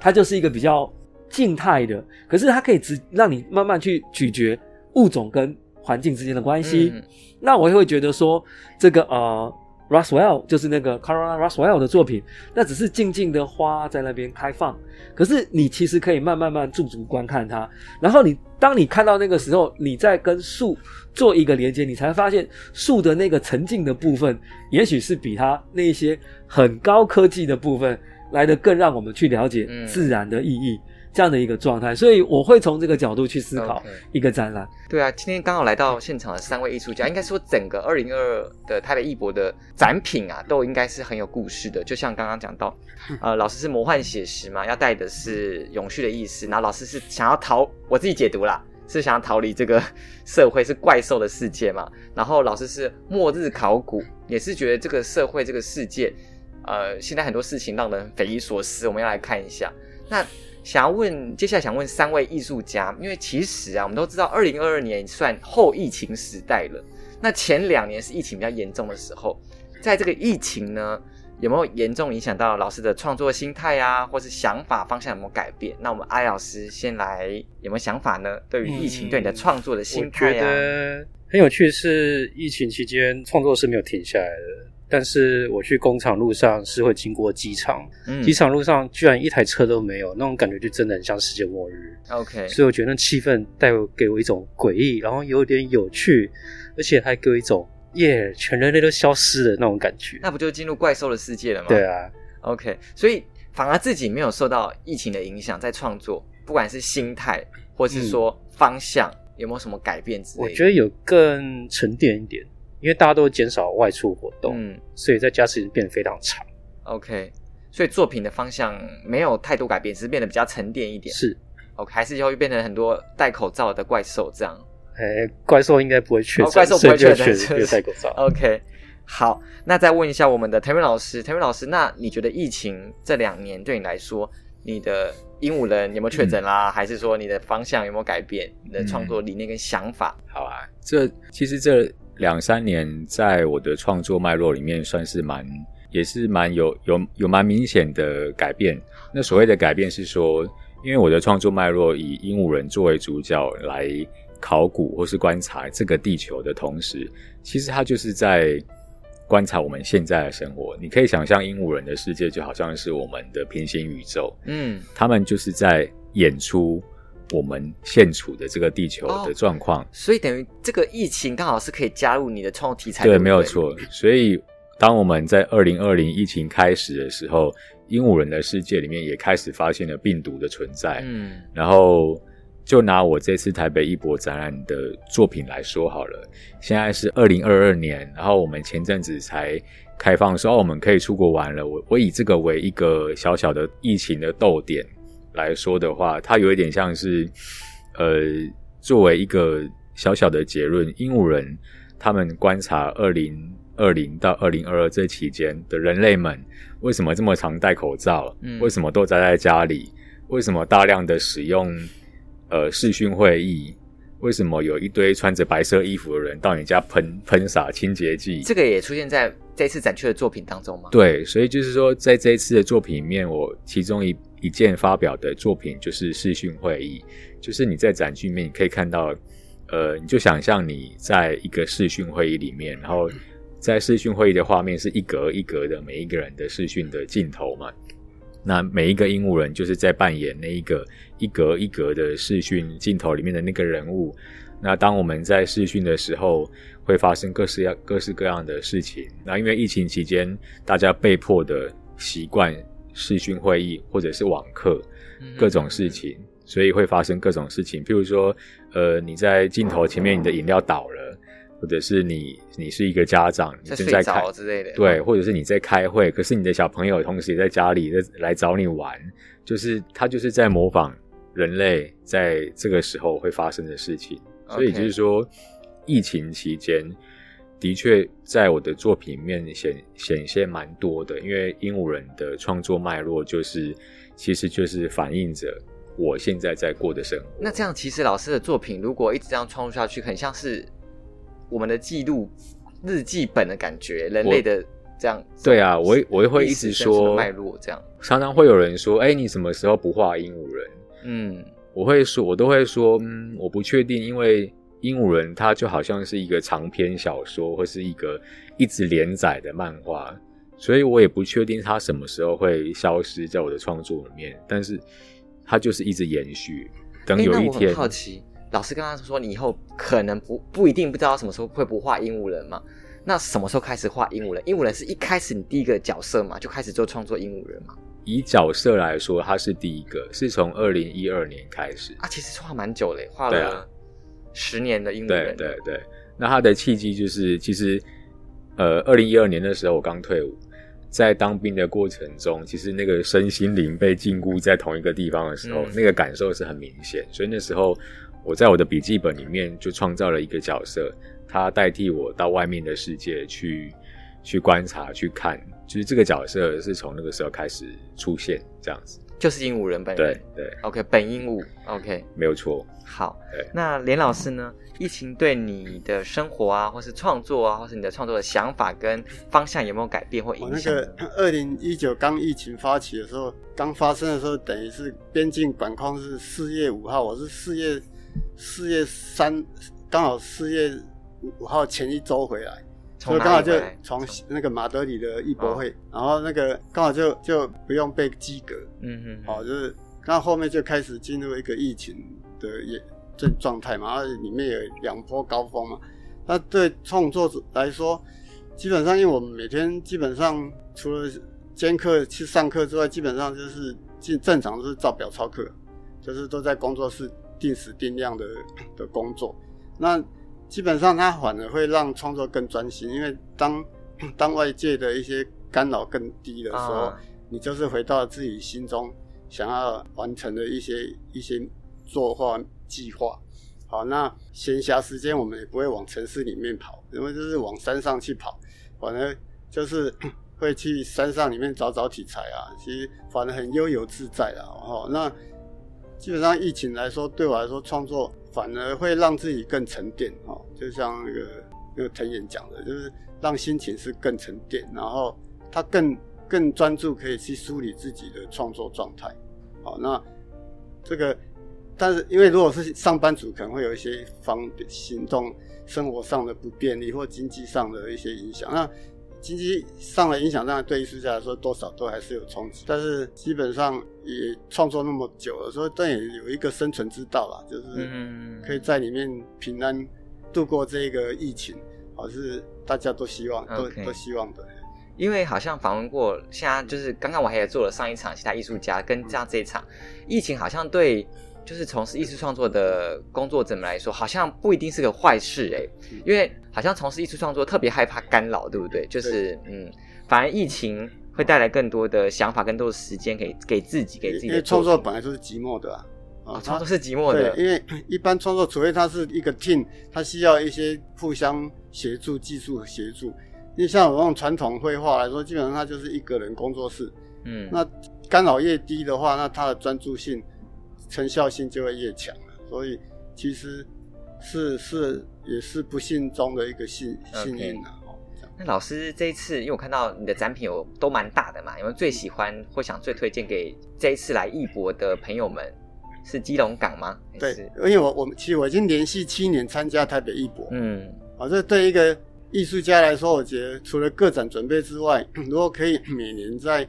它就是一个比较静态的，可是它可以直让你慢慢去咀嚼物种跟环境之间的关系。嗯、那我也会觉得说，这个呃，Roswell 就是那个 Caroline Roswell 的作品，那只是静静的花在那边开放，可是你其实可以慢慢慢驻足观看它，然后你当你看到那个时候，你再跟树做一个连接，你才发现树的那个沉静的部分，也许是比它那些。很高科技的部分来的更让我们去了解自然的意义，嗯、这样的一个状态，所以我会从这个角度去思考一个展览。Okay. 对啊，今天刚好来到现场的三位艺术家，应该说整个二零二二的台北艺博的展品啊，都应该是很有故事的。就像刚刚讲到，呃，老师是魔幻写实嘛，要带的是永续的意思，然后老师是想要逃，我自己解读啦，是想要逃离这个社会是怪兽的世界嘛，然后老师是末日考古，也是觉得这个社会这个世界。呃，现在很多事情让人匪夷所思，我们要来看一下。那想要问，接下来想问三位艺术家，因为其实啊，我们都知道，二零二二年算后疫情时代了。那前两年是疫情比较严重的时候，在这个疫情呢，有没有严重影响到老师的创作心态啊，或是想法方向有没有改变？那我们艾老师先来，有没有想法呢？对于疫情对你的创作的心态啊，我觉得很有趣，是疫情期间创作是没有停下来的。但是我去工厂路上是会经过机场，嗯、机场路上居然一台车都没有，那种感觉就真的很像世界末日。OK，所以我觉得那气氛带给我一种诡异，然后有点有趣，而且还给我一种耶，全人类都消失了那种感觉。那不就进入怪兽的世界了吗？对啊。OK，所以反而自己没有受到疫情的影响，在创作，不管是心态或是说方向，嗯、有没有什么改变之类的？我觉得有更沉淀一点。因为大家都减少外出活动，嗯，所以在家时间变得非常长。OK，所以作品的方向没有太多改变，只是变得比较沉淀一点。是，OK，还是会变成很多戴口罩的怪兽这样。哎、欸，怪兽应该不会确诊、哦，怪兽不会确诊，就戴口罩。OK，好，那再问一下我们的谭瑞老师，谭瑞老师，那你觉得疫情这两年对你来说，你的鹦鹉人有没有确诊啦？嗯、还是说你的方向有没有改变？你的创作理念跟想法？好啊，这其实这。两三年，在我的创作脉络里面，算是蛮，也是蛮有有有蛮明显的改变。那所谓的改变是说，因为我的创作脉络以鹦鹉人作为主角来考古或是观察这个地球的同时，其实它就是在观察我们现在的生活。你可以想象，鹦鹉人的世界就好像是我们的平行宇宙，嗯，他们就是在演出。我们现处的这个地球的状况，哦，所以等于这个疫情刚好是可以加入你的创作题材。对没有错。所以当我们在二零二零疫情开始的时候，鹦鹉人的世界里面也开始发现了病毒的存在。嗯，然后就拿我这次台北艺博展览的作品来说好了，现在是二零二二年，然后我们前阵子才开放说，哦，我们可以出国玩了。我我以这个为一个小小的疫情的逗点。来说的话，它有一点像是，呃，作为一个小小的结论，鹦鹉人他们观察二零二零到二零二二这期间的人类们为什么这么常戴口罩，嗯，为什么都宅在家里，为什么大量的使用呃视讯会议，为什么有一堆穿着白色衣服的人到你家喷喷洒清洁剂？这个也出现在这次展区的作品当中吗？对，所以就是说，在这一次的作品里面，我其中一。一件发表的作品就是视讯会议，就是你在展区里面你可以看到，呃，你就想象你在一个视讯会议里面，然后在视讯会议的画面是一格一格的每一个人的视讯的镜头嘛，那每一个鹦鹉人就是在扮演那一个一格一格的视讯镜头里面的那个人物。那当我们在视讯的时候，会发生各式各式各样的事情。那因为疫情期间，大家被迫的习惯。视讯会议或者是网课，各种事情，所以会发生各种事情。譬如说，呃，你在镜头前面，你的饮料倒了，或者是你你是一个家长，你正在开之类的，对，或者是你在开会，可是你的小朋友同时也在家里在来找你玩，就是他就是在模仿人类在这个时候会发生的事情。所以就是说，疫情期间。的确，在我的作品里面显显现蛮多的，因为鹦鹉人的创作脉络就是，其实就是反映着我现在在过的生活。那这样，其实老师的作品如果一直这样创作下去，很像是我们的记录日记本的感觉，人类的这样。对啊，我我也会一直说脉络这样。常常会有人说：“哎，你什么时候不画鹦鹉人？”嗯，我会说，我都会说：“嗯，我不确定，因为。”鹦鹉人，它就好像是一个长篇小说，或是一个一直连载的漫画，所以我也不确定它什么时候会消失在我的创作里面。但是它就是一直延续。等有一天，欸、好奇，老师刚刚说你以后可能不不一定不知道什么时候会不画鹦鹉人嘛？那什么时候开始画鹦鹉人？鹦鹉人是一开始你第一个角色嘛，就开始做创作鹦鹉人嘛？以角色来说，他是第一个，是从二零一二年开始啊，其实画蛮久嘞，画了。十年的鹦鹉人，对对对，那他的契机就是，其实，呃，二零一二年的时候我刚退伍，在当兵的过程中，其实那个身心灵被禁锢在同一个地方的时候，嗯、那个感受是很明显。所以那时候我在我的笔记本里面就创造了一个角色，他代替我到外面的世界去去观察、去看，就是这个角色是从那个时候开始出现这样子。就是鹦鹉人本人，对对，OK，本鹦鹉，OK，没有错。好，那连老师呢？疫情对你的生活啊，或是创作啊，或是你的创作的想法跟方向有没有改变或影响？我那个二零一九刚疫情发起的时候，刚发生的时候，等于是边境管控是四月五号，我是四月四月三，刚好四月五号前一周回来。所以刚好就从那个马德里的艺博会，哦、然后那个刚好就就不用被及格，嗯嗯，好，就是刚后面就开始进入一个疫情的也这状态嘛，然后里面有两波高峰嘛。那对创作者来说，基本上因为我们每天基本上除了兼课去上课之外，基本上就是正正常都是照表操课，就是都在工作室定时定量的的工作。那基本上，它反而会让创作更专心，因为当 当外界的一些干扰更低的时候，啊、你就是回到自己心中想要完成的一些一些作画计划。好，那闲暇时间我们也不会往城市里面跑，因为就是往山上去跑，反而就是 会去山上里面找找题材啊，其实反而很悠游自在啊。哦，那基本上疫情来说，对我来说创作。反而会让自己更沉淀，哦，就像那个那个藤原讲的，就是让心情是更沉淀，然后他更更专注，可以去梳理自己的创作状态。好，那这个，但是因为如果是上班族，可能会有一些方行动、生活上的不便利，或经济上的一些影响。那经济上的影响，当然对艺术家来说，多少都还是有冲击。但是基本上也创作那么久了，所以但也有一个生存之道啦，就是可以在里面平安度过这个疫情，好，是大家都希望，都.都希望的。因为好像访问过，现在就是刚刚我还也做了上一场其他艺术家，跟这样这一场疫情，好像对就是从事艺术创作的工作者们来说，好像不一定是个坏事哎，因为好像从事艺术创作特别害怕干扰，对不对？就是嗯，反而疫情会带来更多的想法，更多的时间给给自己，给自己的。因为创作本来就是寂寞的啊，啊，创作是寂寞的。因为一般创作，除非他是一个 team，他需要一些互相协助、技术协助。因为像我用传统绘画来说，基本上它就是一个人工作室。嗯，那干扰越低的话，那他的专注性、成效性就会越强。所以其实是是也是不幸中的一个幸幸运啊。Okay. 那老师这一次，因为我看到你的展品有都蛮大的嘛，有没有最喜欢或想最推荐给这一次来艺博的朋友们？是基隆港吗？对，因为我我们其实我已经连续七年参加台北艺博。嗯，啊，这对一个。艺术家来说，我觉得除了个展准备之外，如果可以每年在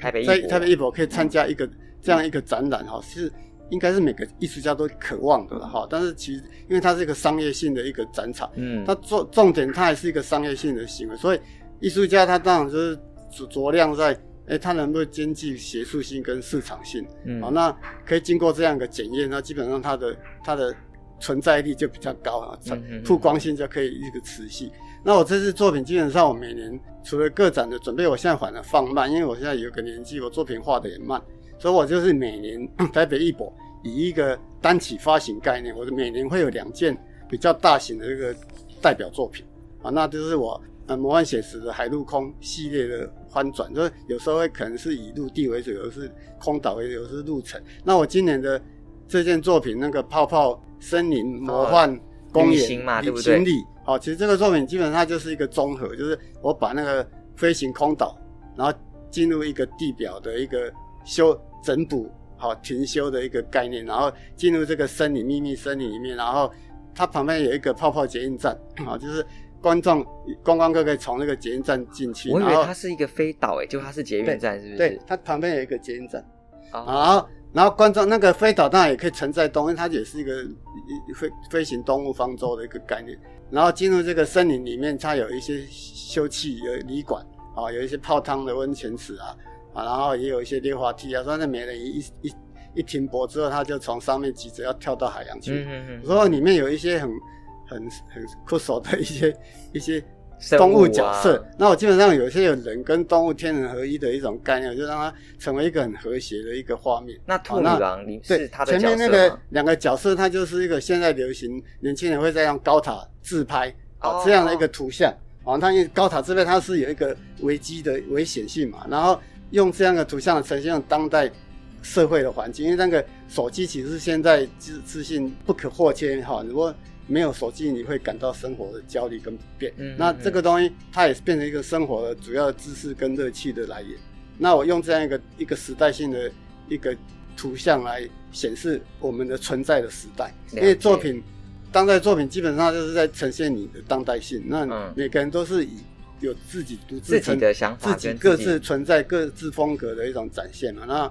台北在台北艺博可以参加一个这样一个展览，哈，是应该是每个艺术家都渴望的了哈。但是其实因为它是一个商业性的一个展场，嗯，它重重点它还是一个商业性的行为，所以艺术家他当然就是着着量在，哎、欸，他能不能兼具学术性跟市场性，嗯，好，那可以经过这样一个检验，那基本上它的它的存在力就比较高啊，曝光性就可以一个持续。那我这次作品基本上，我每年除了个展的准备，我现在反而放慢，因为我现在有个年纪，我作品画的也慢，所以我就是每年 台北艺博以一个单起发行概念，我每年会有两件比较大型的这个代表作品啊，那就是我呃魔幻写实的海陆空系列的翻转，就是有时候会可能是以陆地为主，有时是空岛为主，有时是陆程。那我今年的这件作品，那个泡泡森林魔幻公园嘛，对不对？好，其实这个作品基本上就是一个综合，就是我把那个飞行空岛，然后进入一个地表的一个修整补好停修的一个概念，然后进入这个森林秘密森林里面，然后它旁边有一个泡泡捷运站，啊，就是观众观光客可以从那个捷运站进去。我以为它是一个飞岛，诶，就它是捷运站，是不是？对，它旁边有一个捷运站，然后。然后观众那个飞岛当然也可以承载动物，因为它也是一个飞飞行动物方舟的一个概念。然后进入这个森林里面，它有一些休憩有旅馆啊，有一些泡汤的温泉池啊啊，然后也有一些溜滑梯啊。说那美人一一一停泊之后，他就从上面急着要跳到海洋去。嗯嗯。说里面有一些很很很酷手的一些一些。动物角色，啊、那我基本上有些有人跟动物天人合一的一种概念，就让它成为一个很和谐的一个画面。那兔女郎，你是他的？前面那个两个角色，它就是一个现在流行年轻人会在用高塔自拍啊、哦、这样的一个图像啊。它因为高塔自拍它是有一个危机的危险性嘛，然后用这样的图像呈现当代社会的环境。因为那个手机其实是现在资资讯不可或缺哈，如果没有手机，你会感到生活的焦虑跟不便。嗯，那这个东西它也是变成一个生活的主要的知识跟乐趣的来源。那我用这样一个一个时代性的一个图像来显示我们的存在的时代。因为作品，当代作品基本上就是在呈现你的当代性。那每个人都是以有自己独自自己的想法，自己各自存在各自风格的一种展现嘛。那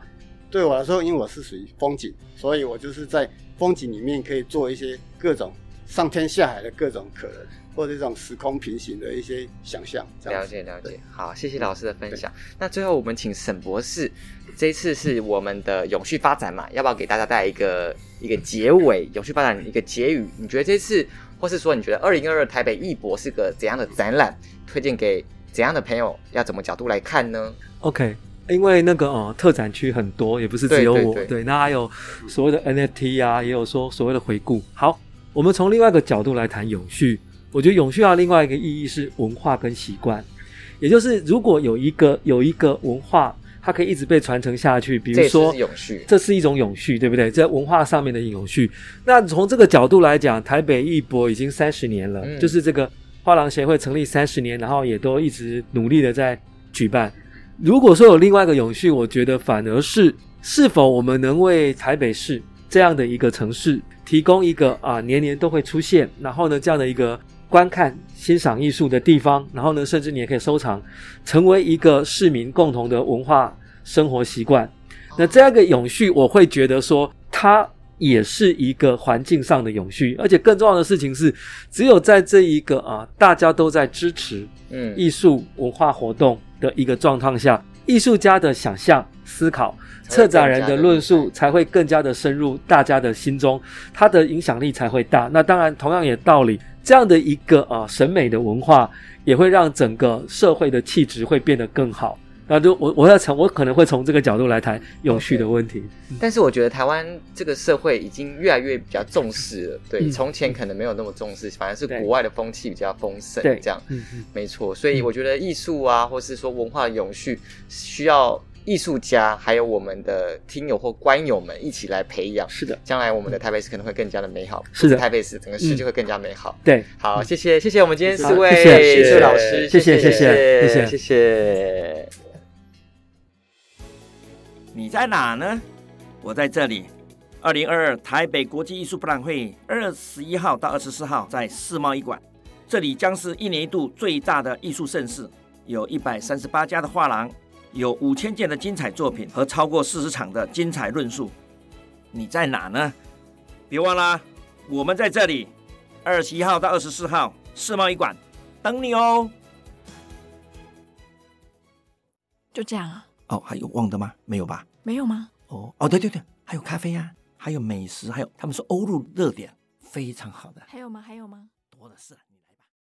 对我来说，因为我是属于风景，所以我就是在风景里面可以做一些各种。上天下海的各种可能，或者这种时空平行的一些想象。了解了解，好，谢谢老师的分享。那最后我们请沈博士，这一次是我们的永续发展嘛，要不要给大家带来一个一个结尾？永续发展一个结语？你觉得这次，或是说你觉得二零二二台北艺博是个怎样的展览？推荐给怎样的朋友？要怎么角度来看呢？OK，因为那个哦，特展区很多，也不是只有我，对，那还有所谓的 NFT 啊，也有说所谓的回顾。好。我们从另外一个角度来谈永续，我觉得永续要另外一个意义是文化跟习惯，也就是如果有一个有一个文化，它可以一直被传承下去，比如说，这永续，这是一种永续，对不对？在文化上面的永续。那从这个角度来讲，台北艺博已经三十年了，嗯、就是这个画廊协会成立三十年，然后也都一直努力的在举办。如果说有另外一个永续，我觉得反而是是否我们能为台北市这样的一个城市提供一个啊年年都会出现，然后呢这样的一个观看欣赏艺术的地方，然后呢甚至你也可以收藏，成为一个市民共同的文化生活习惯。那这样一个永续，我会觉得说它也是一个环境上的永续，而且更重要的事情是，只有在这一个啊大家都在支持嗯艺术文化活动的一个状况下，艺术家的想象思考。策展人的论述才会更加的深入大家的心中，它的影响力才会大。那当然，同样也道理，这样的一个啊审美的文化，也会让整个社会的气质会变得更好。那就我我要从我可能会从这个角度来谈永续的问题。Okay. 但是我觉得台湾这个社会已经越来越比较重视了。对，从前可能没有那么重视，反而是国外的风气比较丰盛。对，这样，嗯嗯，没错。所以我觉得艺术啊，或是说文化永续，需要。艺术家还有我们的听友或观友们一起来培养，是的，将来我们的台北市可能会更加的美好，是的，台北市整个市就会更加美好。对，好，谢谢，谢谢我们今天四位艺术老师，谢谢，谢谢，谢谢，谢谢。你在哪呢？我在这里。二零二二台北国际艺术博览会，二十一号到二十四号在世贸一馆，这里将是一年一度最大的艺术盛事，有一百三十八家的画廊。有五千件的精彩作品和超过四十场的精彩论述，你在哪呢？别忘了，我们在这里，二十一号到二十四号世贸一馆等你哦。就这样啊？哦，还有忘的吗？没有吧？没有吗？哦哦，对对对，还有咖啡呀、啊，还有美食，还有他们说欧陆热点非常好的。还有吗？还有吗？多的是。